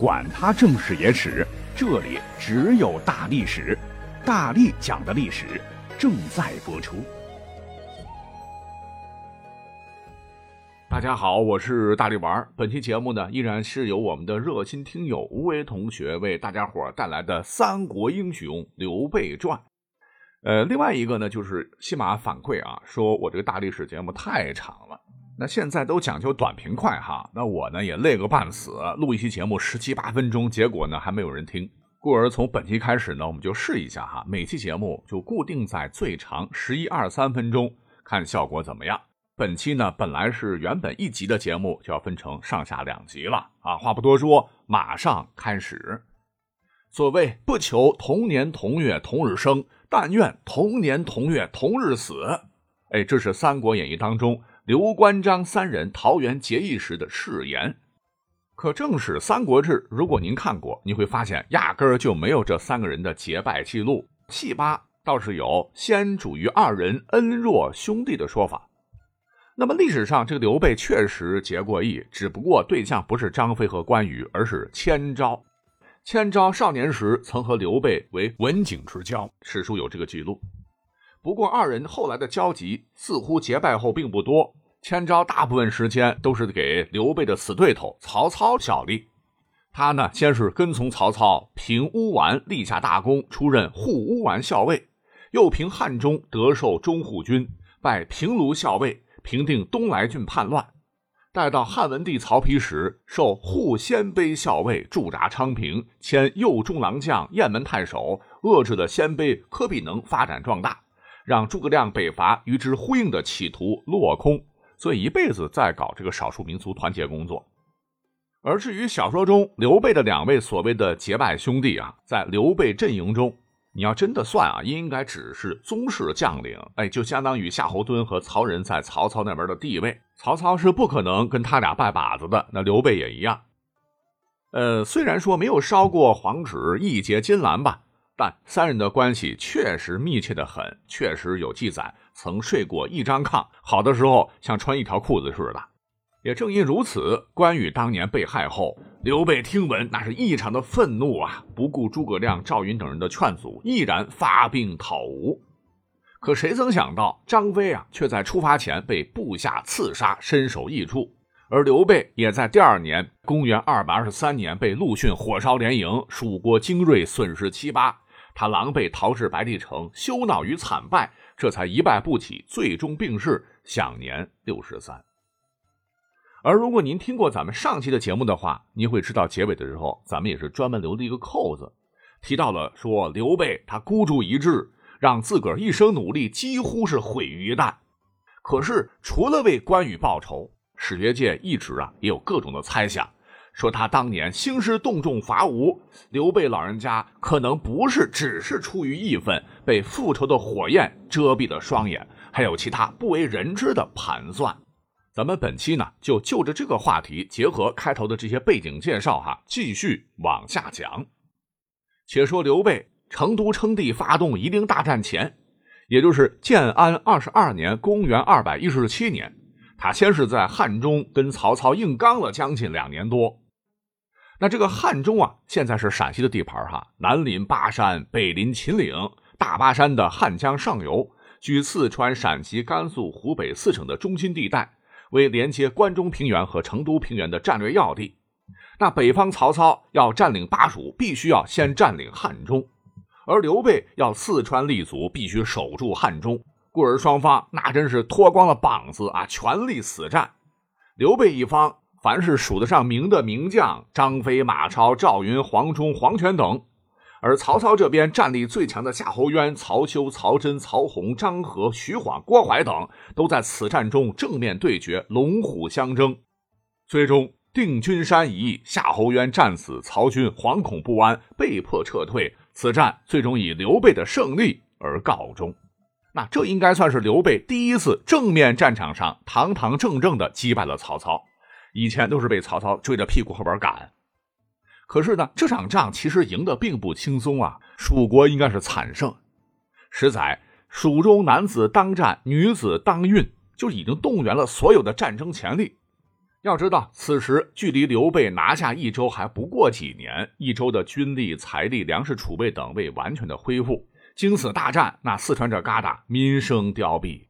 管他正史野史，这里只有大历史，大力讲的历史正在播出。大家好，我是大力丸。本期节目呢，依然是由我们的热心听友吴为同学为大家伙带来的《三国英雄刘备传》。呃，另外一个呢，就是喜马反馈啊，说我这个大历史节目太长了。那现在都讲究短平快哈，那我呢也累个半死，录一期节目十七八分钟，结果呢还没有人听，故而从本期开始呢，我们就试一下哈，每期节目就固定在最长十一二三分钟，看效果怎么样。本期呢本来是原本一集的节目，就要分成上下两集了啊，话不多说，马上开始。所谓不求同年同月同日生，但愿同年同月同日死。哎，这是《三国演义》当中。刘关张三人桃园结义时的誓言，可正史《三国志》，如果您看过，你会发现压根儿就没有这三个人的结拜记录。戏八倒是有先主于二人恩若兄弟的说法。那么历史上这个刘备确实结过义，只不过对象不是张飞和关羽，而是千招。千招少年时曾和刘备为文景之交，史书有这个记录。不过二人后来的交集似乎结拜后并不多。千招大部分时间都是给刘备的死对头曹操效力。他呢，先是跟从曹操平乌丸，立下大功，出任护乌丸校尉；又平汉中，得受中护军，拜平卢校尉，平定东莱郡叛乱。待到汉文帝曹丕时，受护鲜卑校尉，驻扎昌平，迁右中郎将、雁门太守，遏制了鲜卑柯比能发展壮大，让诸葛亮北伐与之呼应的企图落空。所以一辈子在搞这个少数民族团结工作，而至于小说中刘备的两位所谓的结拜兄弟啊，在刘备阵营中，你要真的算啊，应该只是宗室将领，哎，就相当于夏侯惇和曹仁在曹操那边的地位，曹操是不可能跟他俩拜把子的，那刘备也一样。呃，虽然说没有烧过黄纸义结金兰吧，但三人的关系确实密切的很，确实有记载。曾睡过一张炕，好的时候像穿一条裤子似的。也正因如此，关羽当年被害后，刘备听闻那是异常的愤怒啊，不顾诸葛亮、赵云等人的劝阻，毅然发兵讨吴。可谁曾想到，张飞啊，却在出发前被部下刺杀，身首异处。而刘备也在第二年，公元二百二十三年，被陆逊火烧连营，蜀国精锐损失七八，他狼狈逃至白帝城，羞恼于惨败。这才一败不起，最终病逝，享年六十三。而如果您听过咱们上期的节目的话，您会知道结尾的时候，咱们也是专门留了一个扣子，提到了说刘备他孤注一掷，让自个儿一生努力几乎是毁于一旦。可是除了为关羽报仇，史学界一直啊也有各种的猜想。说他当年兴师动众伐吴，刘备老人家可能不是只是出于义愤，被复仇的火焰遮蔽了双眼，还有其他不为人知的盘算。咱们本期呢，就就着这个话题，结合开头的这些背景介绍，哈，继续往下讲。且说刘备成都称帝发动夷陵大战前，也就是建安二十二年（公元二百一十七年）。他先是在汉中跟曹操硬刚了将近两年多。那这个汉中啊，现在是陕西的地盘哈，南临巴山，北临秦岭，大巴山的汉江上游，居四川、陕西、甘肃、湖北四省的中心地带，为连接关中平原和成都平原的战略要地。那北方曹操要占领巴蜀，必须要先占领汉中，而刘备要四川立足，必须守住汉中。故而双方那真是脱光了膀子啊，全力死战。刘备一方，凡是数得上名的名将，张飞、马超、赵云、黄忠、黄权等；而曹操这边战力最强的夏侯渊、曹休、曹真、曹洪、张合、徐晃、郭淮等，都在此战中正面对决，龙虎相争。最终定军山一役，夏侯渊战死，曹军惶恐不安，被迫撤退。此战最终以刘备的胜利而告终。那这应该算是刘备第一次正面战场上堂堂正正的击败了曹操，以前都是被曹操追着屁股后边赶。可是呢，这场仗其实赢得并不轻松啊，蜀国应该是惨胜。十载，蜀中男子当战，女子当运，就已经动员了所有的战争潜力。要知道，此时距离刘备拿下益州还不过几年，益州的军力、财力、粮食储备等未完全的恢复。经此大战，那四川这旮瘩民生凋敝，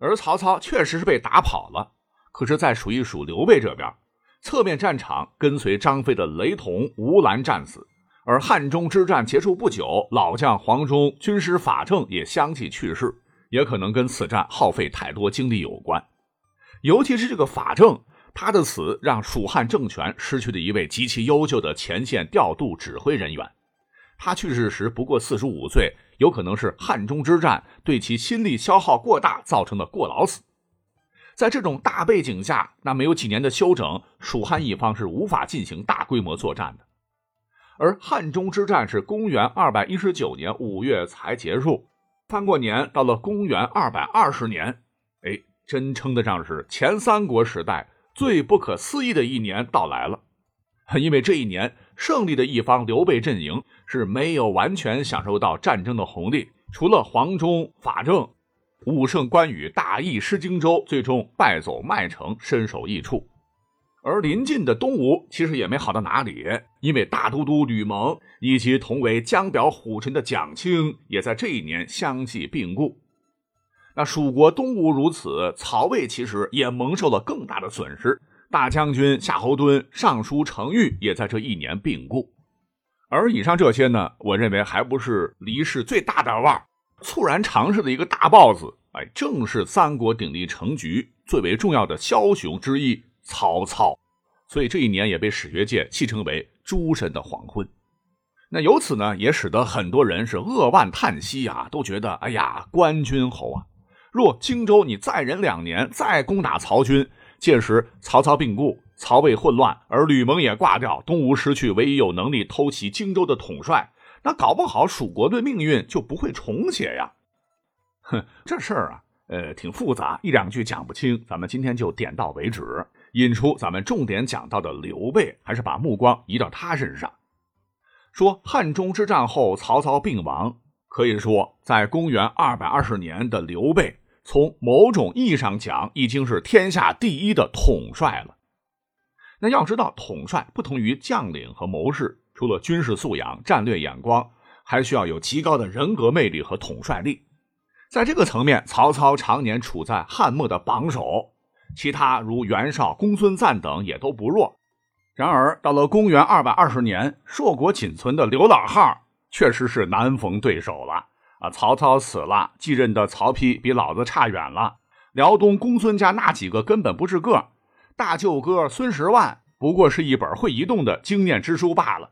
而曹操确实是被打跑了。可是再数一数刘备这边，侧面战场跟随张飞的雷同、吴兰战死，而汉中之战结束不久，老将黄忠、军师法正也相继去世，也可能跟此战耗费太多精力有关。尤其是这个法正。他的死让蜀汉政权失去了一位极其优秀的前线调度指挥人员。他去世时不过四十五岁，有可能是汉中之战对其心力消耗过大造成的过劳死。在这种大背景下，那没有几年的休整，蜀汉一方是无法进行大规模作战的。而汉中之战是公元二百一十九年五月才结束，翻过年到了公元二百二十年，哎，真称得上是前三国时代。最不可思议的一年到来了，因为这一年胜利的一方刘备阵营是没有完全享受到战争的红利，除了黄忠、法正、武圣关羽大意失荆州，最终败走麦城，身首异处。而临近的东吴其实也没好到哪里，因为大都督吕蒙以及同为江表虎臣的蒋钦也在这一年相继病故。那蜀国东吴如此，曹魏其实也蒙受了更大的损失。大将军夏侯惇、尚书程昱也在这一年病故。而以上这些呢，我认为还不是离世最大的腕猝然尝试的一个大 boss，哎，正是三国鼎立成局最为重要的枭雄之一曹操。所以这一年也被史学界戏称为“诸神的黄昏”。那由此呢，也使得很多人是扼腕叹息啊，都觉得哎呀，关君侯啊。若荆州你再忍两年，再攻打曹军，届时曹操病故，曹魏混乱，而吕蒙也挂掉，东吴失去唯一有能力偷袭荆州的统帅，那搞不好蜀国的命运就不会重写呀！哼，这事儿啊，呃，挺复杂，一两句讲不清，咱们今天就点到为止，引出咱们重点讲到的刘备，还是把目光移到他身上，说汉中之战后，曹操病亡，可以说在公元二百二十年的刘备。从某种意义上讲，已经是天下第一的统帅了。那要知道，统帅不同于将领和谋士，除了军事素养、战略眼光，还需要有极高的人格魅力和统帅力。在这个层面，曹操常年处在汉末的榜首，其他如袁绍、公孙瓒等也都不弱。然而，到了公元二百二十年，硕果仅存的刘老汉确实是难逢对手了。曹操死了，继任的曹丕比老子差远了。辽东公孙家那几个根本不是个，大舅哥孙十万不过是一本会移动的经验之书罢了。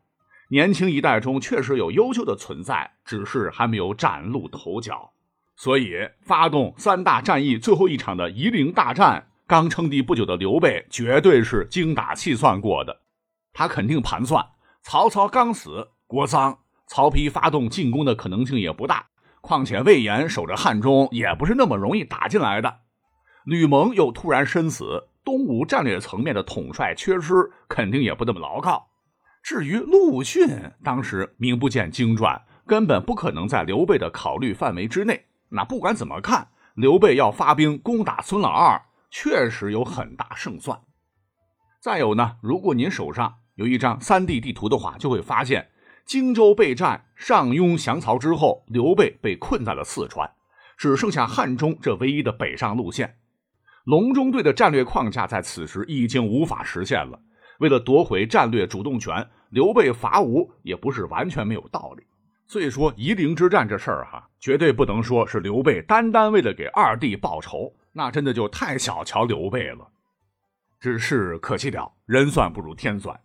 年轻一代中确实有优秀的存在，只是还没有崭露头角。所以，发动三大战役最后一场的夷陵大战，刚称帝不久的刘备绝对是精打细算过的。他肯定盘算，曹操刚死，国丧，曹丕发动进攻的可能性也不大。况且魏延守着汉中也不是那么容易打进来的，吕蒙又突然身死，东吴战略层面的统帅缺失，肯定也不那么牢靠。至于陆逊，当时名不见经传，根本不可能在刘备的考虑范围之内。那不管怎么看，刘备要发兵攻打孙老二，确实有很大胜算。再有呢，如果您手上有一张三 D 地图的话，就会发现。荆州备战，上庸降曹之后，刘备被困在了四川，只剩下汉中这唯一的北上路线。隆中对的战略框架在此时已经无法实现了。为了夺回战略主动权，刘备伐吴也不是完全没有道理。所以说，夷陵之战这事儿哈，绝对不能说是刘备单单为了给二弟报仇，那真的就太小瞧刘备了。只是可惜了，人算不如天算。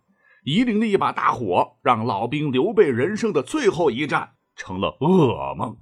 夷陵的一把大火，让老兵刘备人生的最后一战成了噩梦。